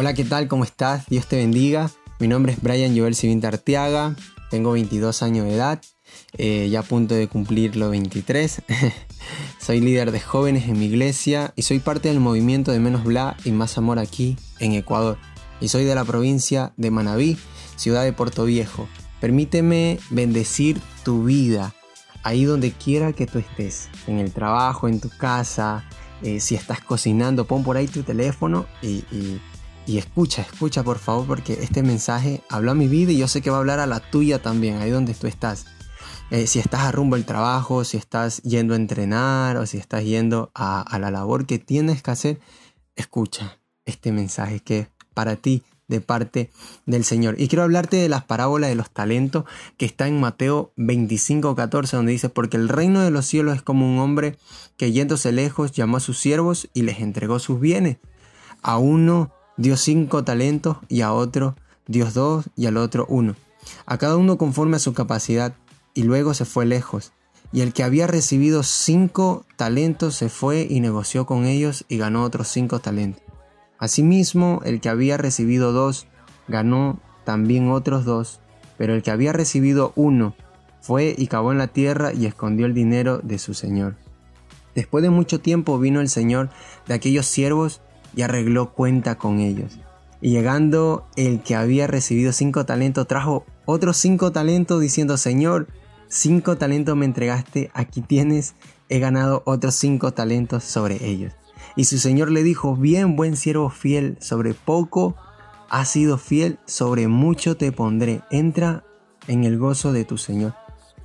Hola, ¿qué tal? ¿Cómo estás? Dios te bendiga. Mi nombre es Brian Joel Civinta Arteaga, tengo 22 años de edad, eh, ya a punto de cumplir los 23. soy líder de jóvenes en mi iglesia y soy parte del movimiento de Menos Bla y Más Amor aquí en Ecuador. Y soy de la provincia de Manabí, ciudad de Puerto Viejo. Permíteme bendecir tu vida ahí donde quiera que tú estés, en el trabajo, en tu casa, eh, si estás cocinando, pon por ahí tu teléfono y, escucha, escucha por favor, porque este mensaje habló a mi vida y yo sé que va a hablar a la tuya también, ahí donde tú estás. Eh, si estás a rumbo al trabajo, si estás yendo a entrenar o si estás yendo a, la labor que tienes que hacer, escucha este mensaje que para ti de parte del Señor. Y quiero hablarte de las parábolas de los talentos que está en Mateo 25, 14, donde dice, porque el reino de los cielos es como un hombre que yéndose lejos llamó a sus siervos y les entregó sus bienes. A uno dio cinco talentos y a otro dio dos y al otro uno. A cada uno conforme a su capacidad y luego se fue lejos. Y el que había recibido cinco talentos se fue y negoció con ellos y ganó otros cinco talentos. Asimismo, el que había recibido dos, ganó también otros dos, pero el que había recibido uno, fue y cavó en la tierra y escondió el dinero de su señor. Después de mucho tiempo vino el señor de aquellos siervos y arregló cuenta con ellos. Y llegando el que había recibido cinco talentos, trajo otros cinco talentos diciendo, Señor, cinco talentos me entregaste, aquí tienes, he ganado otros cinco talentos sobre ellos. Y su señor le dijo, bien buen siervo fiel, sobre poco has sido fiel, sobre mucho te pondré, entra en el gozo de tu señor.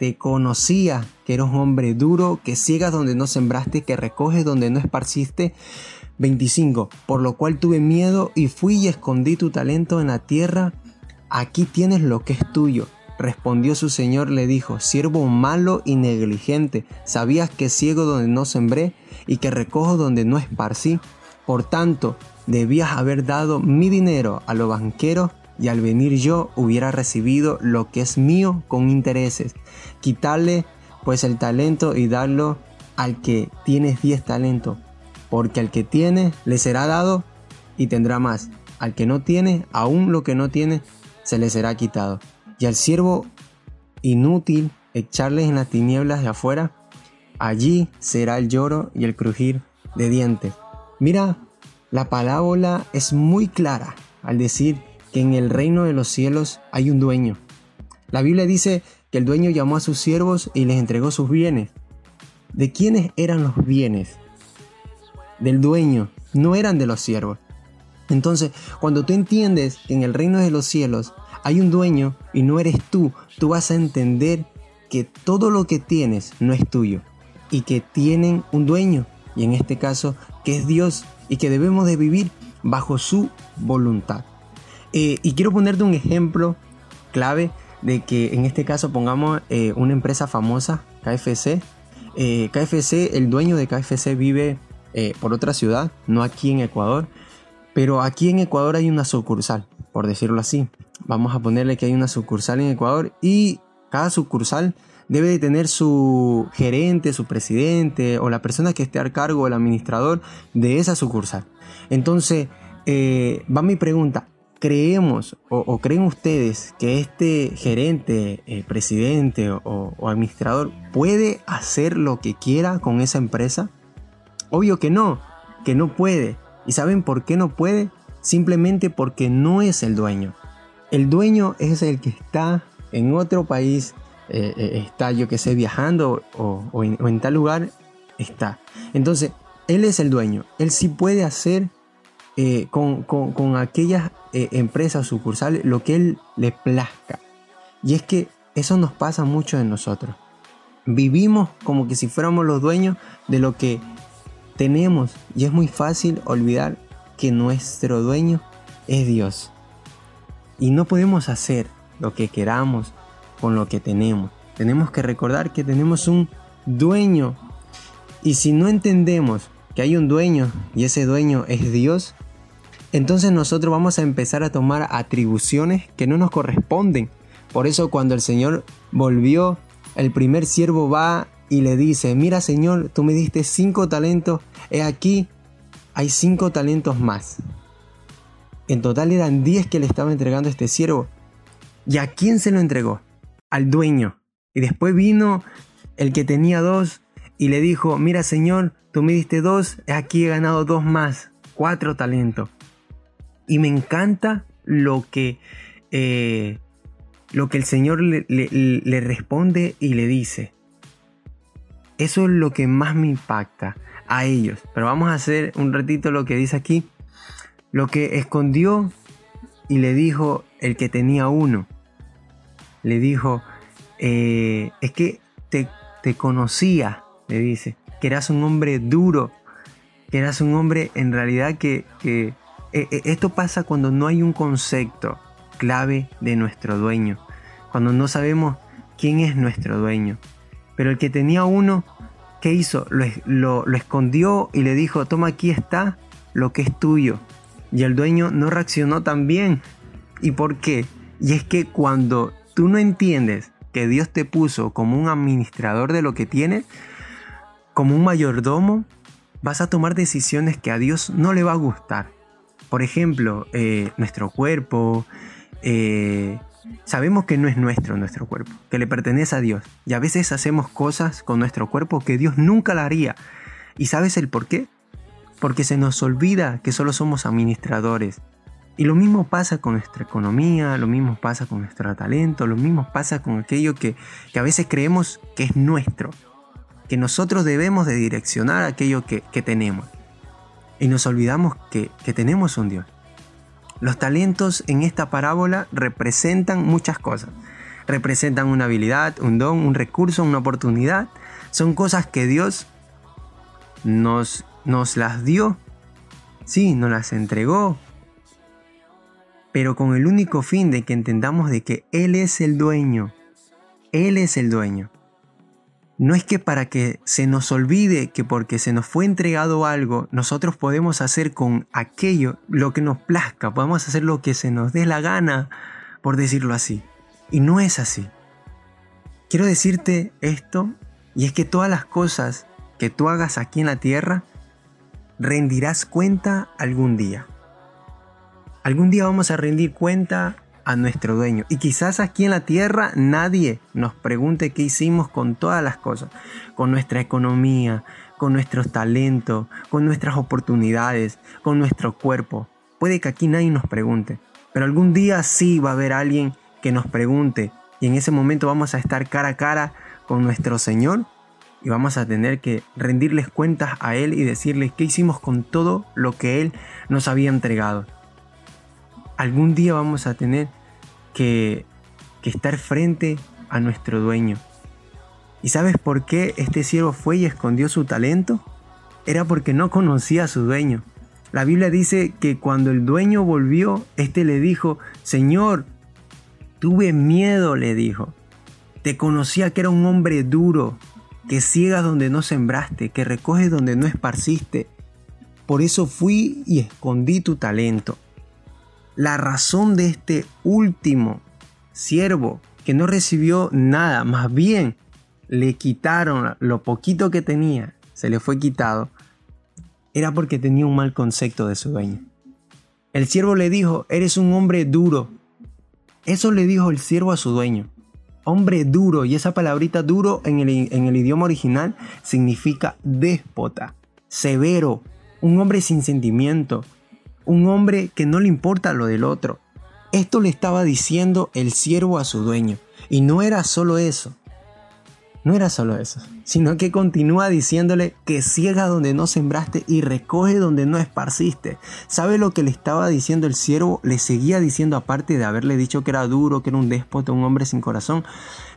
te conocía que eres un hombre duro, que ciegas donde no sembraste, que recoges donde no esparciste. 25. Por lo cual tuve miedo y fui y escondí tu talento en la tierra. Aquí tienes lo que es tuyo. Respondió su señor, le dijo, siervo malo y negligente, sabías que ciego donde no sembré y que recojo donde no esparcí. Por tanto, debías haber dado mi dinero a los banqueros y al venir yo hubiera recibido lo que es mío con intereses. Quitarle pues el talento y darlo al que tiene 10 talentos, porque al que tiene le será dado y tendrá más. Al que no tiene, aún lo que no tiene, se le será quitado. Y al siervo inútil echarles en las tinieblas de afuera, allí será el lloro y el crujir de dientes. Mira, la parábola es muy clara al decir que en el reino de los cielos hay un dueño. La Biblia dice que el dueño llamó a sus siervos y les entregó sus bienes. ¿De quiénes eran los bienes? Del dueño, no eran de los siervos. Entonces, cuando tú entiendes que en el reino de los cielos hay un dueño y no eres tú, tú vas a entender que todo lo que tienes no es tuyo y que tienen un dueño, y en este caso que es Dios y que debemos de vivir bajo su voluntad. Eh, y quiero ponerte un ejemplo clave de que en este caso pongamos eh, una empresa famosa, KFC. Eh, KFC, el dueño de KFC vive por otra ciudad, no aquí en Ecuador, pero aquí en Ecuador hay una sucursal, por decirlo así. Vamos a ponerle que hay una sucursal en Ecuador y cada sucursal debe de tener su gerente, su presidente o la persona que esté al cargo, el administrador de esa sucursal. Entonces, va mi pregunta, creemos o, creen ustedes que este gerente, eh, presidente o, administrador puede hacer lo que quiera con esa empresa? Obvio que no, que no puede. ¿Y saben por qué no puede? Simplemente porque no es el dueño. El dueño es el que está en otro país, eh, eh, está yo que sé viajando o, en, o en tal lugar, está. Entonces, él es el dueño. Él sí puede hacer eh, con, con, aquellas eh, empresas sucursales lo que él le plazca. Y es que eso nos pasa mucho en nosotros. Vivimos como que si fuéramos los dueños de lo que tenemos y es muy fácil olvidar que nuestro dueño es Dios. Y no podemos hacer lo que queramos con lo que tenemos. tenemos que recordar que tenemos un dueño. Y si no entendemos que hay un dueño y ese dueño es Dios, entonces nosotros vamos a empezar a tomar atribuciones que no nos corresponden. Por eso cuando el Señor volvió, el primer siervo va y le dice, mira Señor, tú me diste cinco talentos, he aquí, hay cinco talentos más. En total eran diez que le estaba entregando este siervo. ¿Y a quién se lo entregó? Al dueño. Y después vino el que tenía dos y le dijo, mira Señor, tú me diste dos, aquí he ganado dos más, cuatro talentos. Y me encanta lo que, eh, lo que el Señor le, responde y le dice. Eso es lo que más me impacta a ellos. Pero vamos a hacer un ratito lo que dice aquí. Lo que escondió y le dijo el que tenía uno. Le dijo, eh, es que te conocía, le dice, que eras un hombre duro, que eras un hombre en realidad que, eh, eh, esto pasa cuando no hay un concepto clave de nuestro dueño, cuando no sabemos quién es nuestro dueño. Pero el que tenía uno, ¿qué hizo? Lo, lo, escondió y le dijo, toma aquí está lo que es tuyo. Y el dueño no reaccionó tan bien. ¿Y por qué? Y es que cuando tú no entiendes que Dios te puso como un administrador de lo que tienes, como un mayordomo, vas a tomar decisiones que a Dios no le va a gustar. Por ejemplo, eh, nuestro cuerpo, eh, sabemos que no es nuestro nuestro cuerpo, que le pertenece a Dios. Y a veces hacemos cosas con nuestro cuerpo que Dios nunca la haría. ¿Y sabes el por qué? Porque se nos olvida que solo somos administradores. Y lo mismo pasa con nuestra economía, lo mismo pasa con nuestro talento, lo mismo pasa con aquello que, que a veces creemos que es nuestro, que nosotros debemos de direccionar aquello que, que tenemos y nos olvidamos que, tenemos un Dios. Los talentos en esta parábola representan muchas cosas. Representan una habilidad, un don, un recurso, una oportunidad. Son cosas que Dios nos, nos las dio. Sí, nos las entregó. Pero con el único fin de que entendamos de que Él es el dueño. Él es el dueño no es que para que se nos olvide que porque se nos fue entregado algo, nosotros podemos hacer con aquello lo que nos plazca, podemos hacer lo que se nos dé la gana, por decirlo así. Y no es así. Quiero decirte esto, y es que todas las cosas que tú hagas aquí en la tierra, rendirás cuenta algún día. Algún día vamos a rendir cuenta a nuestro dueño. Y quizás aquí en la tierra nadie nos pregunte qué hicimos con todas las cosas, con nuestra economía, con nuestros talentos, con nuestras oportunidades, con nuestro cuerpo. Puede que aquí nadie nos pregunte, pero algún día sí va a haber alguien que nos pregunte y en ese momento vamos a estar cara a cara con nuestro Señor y vamos a tener que rendirles cuentas a Él y decirles qué hicimos con todo lo que Él nos había entregado algún día vamos a tener que, estar frente a nuestro dueño. ¿Y sabes por qué este siervo fue y escondió su talento? Era porque no conocía a su dueño. La Biblia dice que cuando el dueño volvió, éste le dijo, Señor, tuve miedo, le dijo. Te conocía que era un hombre duro, que ciega donde no sembraste, que recoges donde no esparciste. Por eso fui y escondí tu talento la razón de este último siervo que no recibió nada, más bien le quitaron lo poquito que tenía, se le fue quitado, era porque tenía un mal concepto de su dueño. El siervo le dijo, eres un hombre duro. Eso le dijo el siervo a su dueño. Hombre duro, y esa palabrita duro en el, en el idioma original significa déspota, severo, un hombre sin sentimiento, un hombre que no le importa lo del otro. Esto le estaba diciendo el siervo a su dueño. Y no era solo eso. No era solo eso, sino que continúa diciéndole que ciega donde no sembraste y recoge donde no esparciste. ¿Sabe lo que le estaba diciendo el siervo? Le seguía diciendo, aparte de haberle dicho que era duro, que era un déspota, un hombre sin corazón,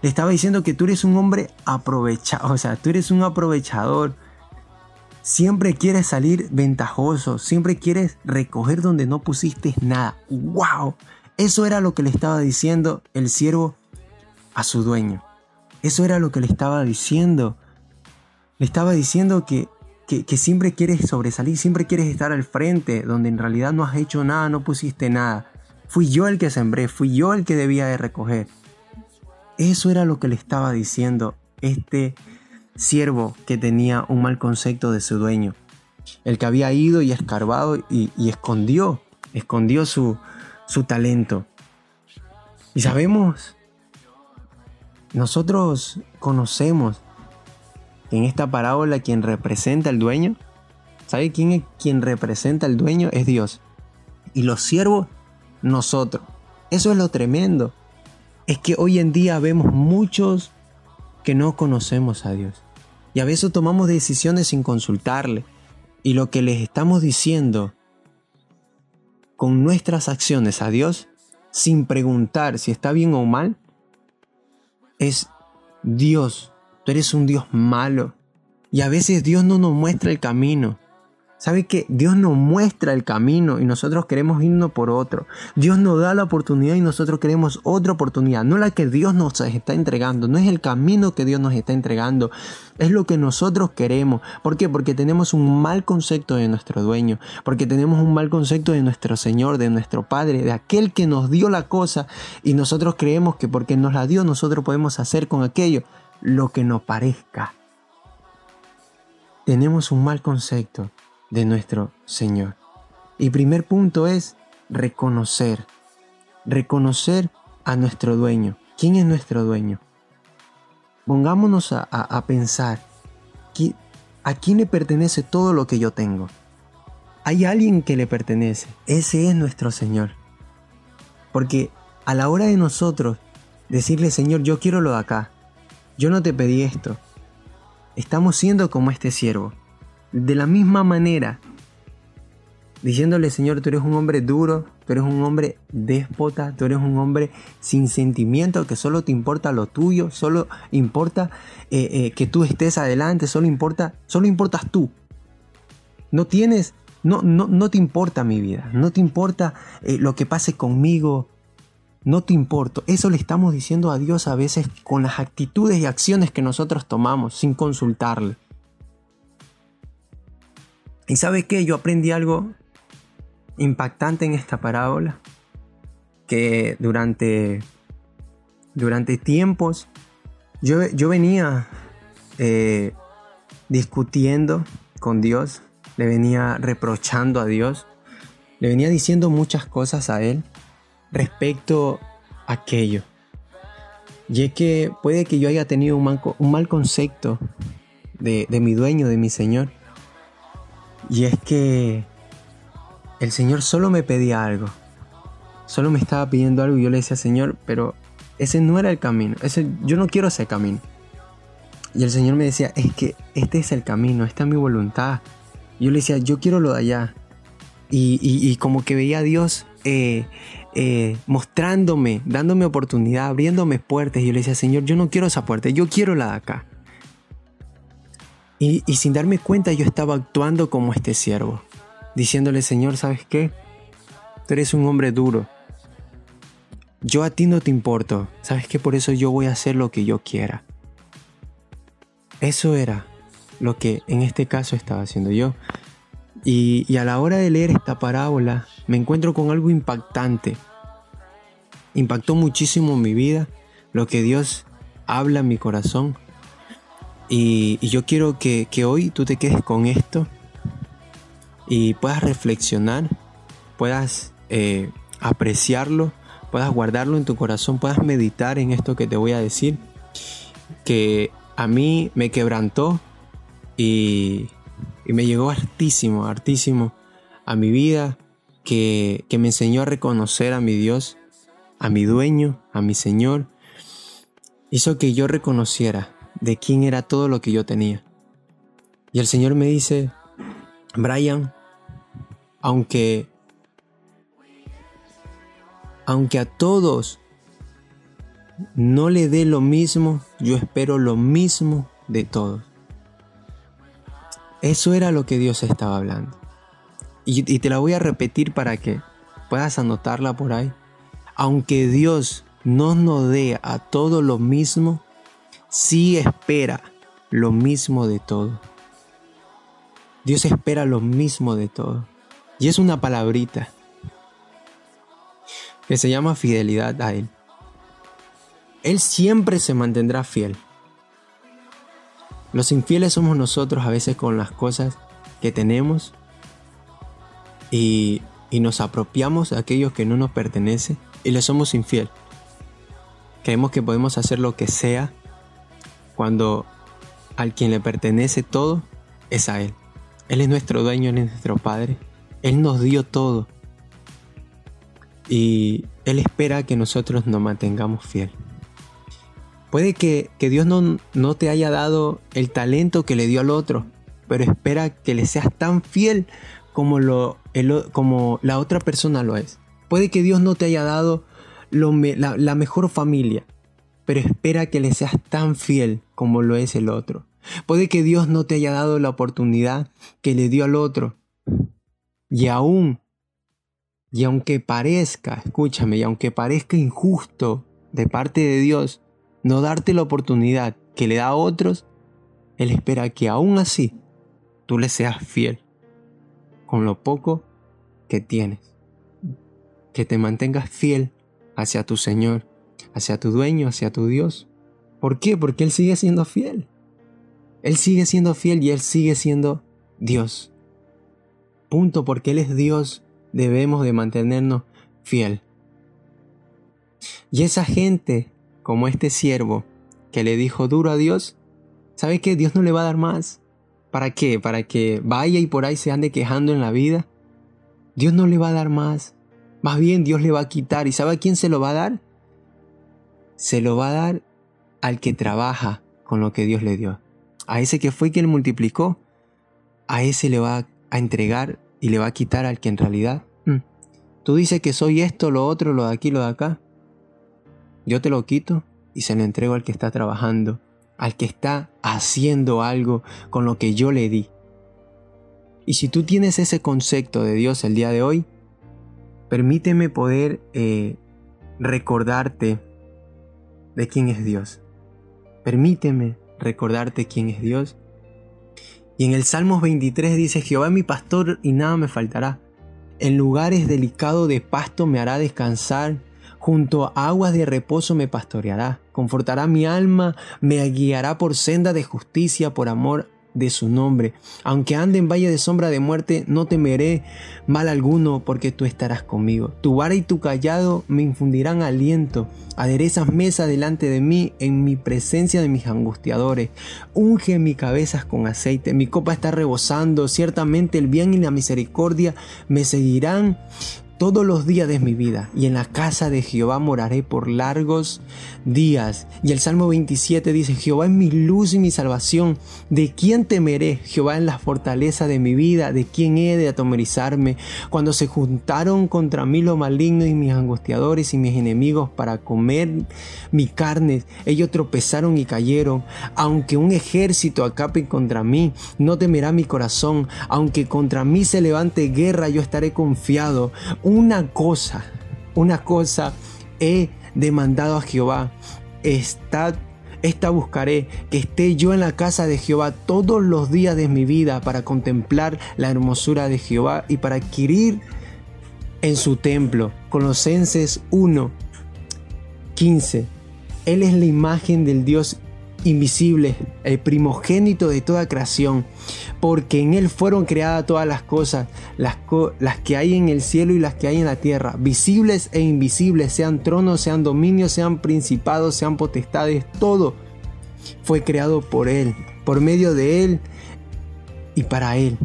le estaba diciendo que tú eres un hombre aprovechado, o sea, tú eres un aprovechador, Siempre quieres salir ventajoso, siempre quieres recoger donde no pusiste nada. ¡Wow! Eso era lo que le estaba diciendo el siervo a su dueño. Eso era lo que le estaba diciendo. Le estaba diciendo que, que, siempre quieres sobresalir, siempre quieres estar al frente, donde en realidad no has hecho nada, no pusiste nada. Fui yo el que sembré, fui yo el que debía de recoger. Eso era lo que le estaba diciendo este siervo que tenía un mal concepto de su dueño. El que había ido y escarbado y, escondió, escondió su, su talento. Y sabemos, nosotros conocemos en esta parábola quien representa al dueño. ¿Sabe quién es quien representa al dueño? Es Dios. Y los siervos, nosotros. Eso es lo tremendo. Es que hoy en día vemos muchos que no conocemos a Dios. Y a veces tomamos decisiones sin consultarle. Y lo que les estamos diciendo con nuestras acciones a Dios, sin preguntar si está bien o mal, es Dios. Tú eres un Dios malo. Y a veces Dios no nos muestra el camino. ¿Sabe que Dios nos muestra el camino y nosotros queremos irnos por otro? Dios nos da la oportunidad y nosotros queremos otra oportunidad. No la que Dios nos está entregando, no es el camino que Dios nos está entregando, es lo que nosotros queremos. ¿Por qué? Porque tenemos un mal concepto de nuestro dueño, porque tenemos un mal concepto de nuestro Señor, de nuestro Padre, de aquel que nos dio la cosa y nosotros creemos que porque nos la dio nosotros podemos hacer con aquello lo que nos parezca. Tenemos un mal concepto de nuestro Señor. Y primer punto es reconocer, reconocer a nuestro dueño. ¿Quién es nuestro dueño? Pongámonos a, pensar, ¿a quién le pertenece todo lo que yo tengo? Hay alguien que le pertenece, ese es nuestro Señor. Porque a la hora de nosotros decirle, Señor, yo quiero lo de acá, yo no te pedí esto, estamos siendo como este siervo de la misma manera, diciéndole, Señor, tú eres un hombre duro, tú eres un hombre déspota, tú eres un hombre sin sentimiento, que solo te importa lo tuyo, solo importa eh, eh, que tú estés adelante, solo importa, solo importas tú. No tienes, no, no, no te importa mi vida, no te importa eh, lo que pase conmigo, no te importo. Eso le estamos diciendo a Dios a veces con las actitudes y acciones que nosotros tomamos sin consultarle. Y sabes qué, yo aprendí algo impactante en esta parábola, que durante, durante tiempos yo, yo venía eh, discutiendo con Dios, le venía reprochando a Dios, le venía diciendo muchas cosas a Él respecto a aquello. Y es que puede que yo haya tenido un mal, concepto de, de mi dueño, de mi Señor y es que el Señor solo me pedía algo. Solo me estaba pidiendo algo y yo le decía, Señor, pero ese no era el camino. Ese, yo no quiero ese camino. Y el Señor me decía, es que este es el camino, esta es mi voluntad. Y yo le decía, yo quiero lo de allá. Y, como que veía a Dios eh, eh, mostrándome, dándome oportunidad, abriéndome puertas. Y yo le decía, Señor, yo no quiero esa puerta, yo quiero la de acá. Y, sin darme cuenta yo estaba actuando como este siervo, diciéndole, Señor, ¿sabes qué? Tú eres un hombre duro. Yo a ti no te importo. ¿Sabes qué? Por eso yo voy a hacer lo que yo quiera. Eso era lo que en este caso estaba haciendo yo. Y, y, a la hora de leer esta parábola me encuentro con algo impactante. Impactó muchísimo mi vida, lo que Dios habla en mi corazón. Y, yo quiero que, hoy tú te quedes con esto y puedas reflexionar, puedas eh, apreciarlo, puedas guardarlo en tu corazón, puedas meditar en esto que te voy a decir, que a mí me quebrantó y, me llegó hartísimo, hartísimo a mi vida, que, que me enseñó a reconocer a mi Dios, a mi dueño, a mi Señor, hizo que yo reconociera de quién era todo lo que yo tenía. Y el Señor me dice, Brian, aunque aunque a todos no le dé lo mismo, yo espero lo mismo de todos. Eso era lo que Dios estaba hablando. Y, y, te la voy a repetir para que puedas anotarla por ahí. Aunque Dios no nos dé a todos lo mismo, sí espera lo mismo de todo. Dios espera lo mismo de todo. Y es una palabrita que se llama fidelidad a Él. Él siempre se mantendrá fiel. Los infieles somos nosotros a veces con las cosas que tenemos y, nos apropiamos de aquellos que no nos pertenecen y le somos infiel. Creemos que podemos hacer lo que sea cuando al quien le pertenece todo es a Él. Él es nuestro dueño, Él es nuestro Padre. Él nos dio todo. Y Él espera que nosotros nos mantengamos fiel. Puede que, Dios no, no, te haya dado el talento que le dio al otro, pero espera que le seas tan fiel como, lo, como la otra persona lo es. Puede que Dios no te haya dado la, la mejor familia, pero espera que le seas tan fiel como lo es el otro. Puede que Dios no te haya dado la oportunidad que le dio al otro. Y aún, y aunque parezca, escúchame, y aunque parezca injusto de parte de Dios, no darte la oportunidad que le da a otros, Él espera que aún así tú le seas fiel con lo poco que tienes. Que te mantengas fiel hacia tu Señor, hacia tu dueño, hacia tu Dios. ¿Por qué? Porque Él sigue siendo fiel. Él sigue siendo fiel y Él sigue siendo Dios. Punto, porque Él es Dios, debemos de mantenernos fiel. Y esa gente como este siervo que le dijo duro a Dios, ¿sabe qué? Dios no le va a dar más. ¿Para qué? ¿Para que vaya y por ahí se ande quejando en la vida? Dios no le va a dar más. Más bien Dios le va a quitar. ¿Y sabe a quién se lo va a dar? Se lo va a dar al que trabaja con lo que Dios le dio. A ese que fue quien multiplicó. A ese le va a entregar y le va a quitar al que en realidad... Mm, tú dices que soy esto, lo otro, lo de aquí, lo de acá. Yo te lo quito y se lo entrego al que está trabajando, al que está haciendo algo con lo que yo le di. Y si tú tienes ese concepto de Dios el día de hoy, permíteme poder eh, recordarte de quién es Dios. Permíteme recordarte quién es Dios. Y en el Salmos 23 dice, Jehová es mi pastor y nada me faltará. En lugares delicados de pasto me hará descansar junto a aguas de reposo me pastoreará, confortará mi alma, me guiará por senda de justicia por amor de su nombre. Aunque ande en valle de sombra de muerte, no temeré mal alguno, porque tú estarás conmigo. Tu vara y tu callado me infundirán aliento. Aderezas mesa delante de mí en mi presencia de mis angustiadores. Unge mi cabeza con aceite, mi copa está rebosando. Ciertamente el bien y la misericordia me seguirán todos los días de mi vida, y en la casa de Jehová moraré por largos días. Y el Salmo 27 dice, Jehová es mi luz y mi salvación, ¿de quién temeré? Jehová es la fortaleza de mi vida, ¿de quién he de atomerizarme? Cuando se juntaron contra mí los malignos y mis angustiadores y mis enemigos para comer mi carne, ellos tropezaron y cayeron. Aunque un ejército acape contra mí, no temerá mi corazón. Aunque contra mí se levante guerra, yo estaré confiado una cosa, una cosa he demandado a Jehová. Esta, esta buscaré, que esté yo en la casa de Jehová todos los días de mi vida para contemplar la hermosura de Jehová y para adquirir en su templo. Colosenses 1, 15. Él es la imagen del Dios invisible, el primogénito de toda creación, porque en Él fueron creadas todas las cosas, las, las, que hay en el cielo y las que hay en la tierra, visibles e invisibles, sean tronos, sean dominios, sean principados, sean potestades, todo fue creado por Él, por medio de Él y para Él.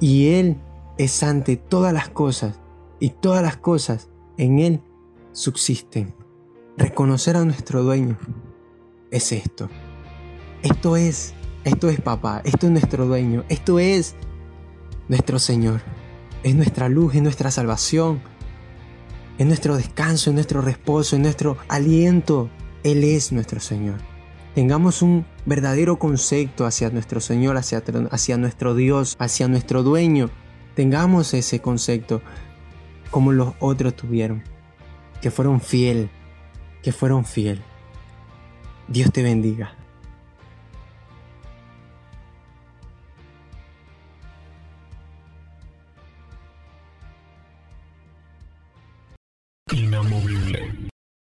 Y Él es ante todas las cosas, y todas las cosas en Él subsisten. Reconocer a nuestro dueño es esto. Esto es, esto es papá, esto es nuestro dueño, esto es nuestro Señor. Es nuestra luz, es nuestra salvación, es nuestro descanso, es nuestro reposo, es nuestro aliento. Él es nuestro Señor. Tengamos un verdadero concepto hacia nuestro Señor, hacia, hacia nuestro Dios, hacia nuestro dueño. Tengamos ese concepto como los otros tuvieron, que fueron fiel, que fueron fiel. Dios te bendiga.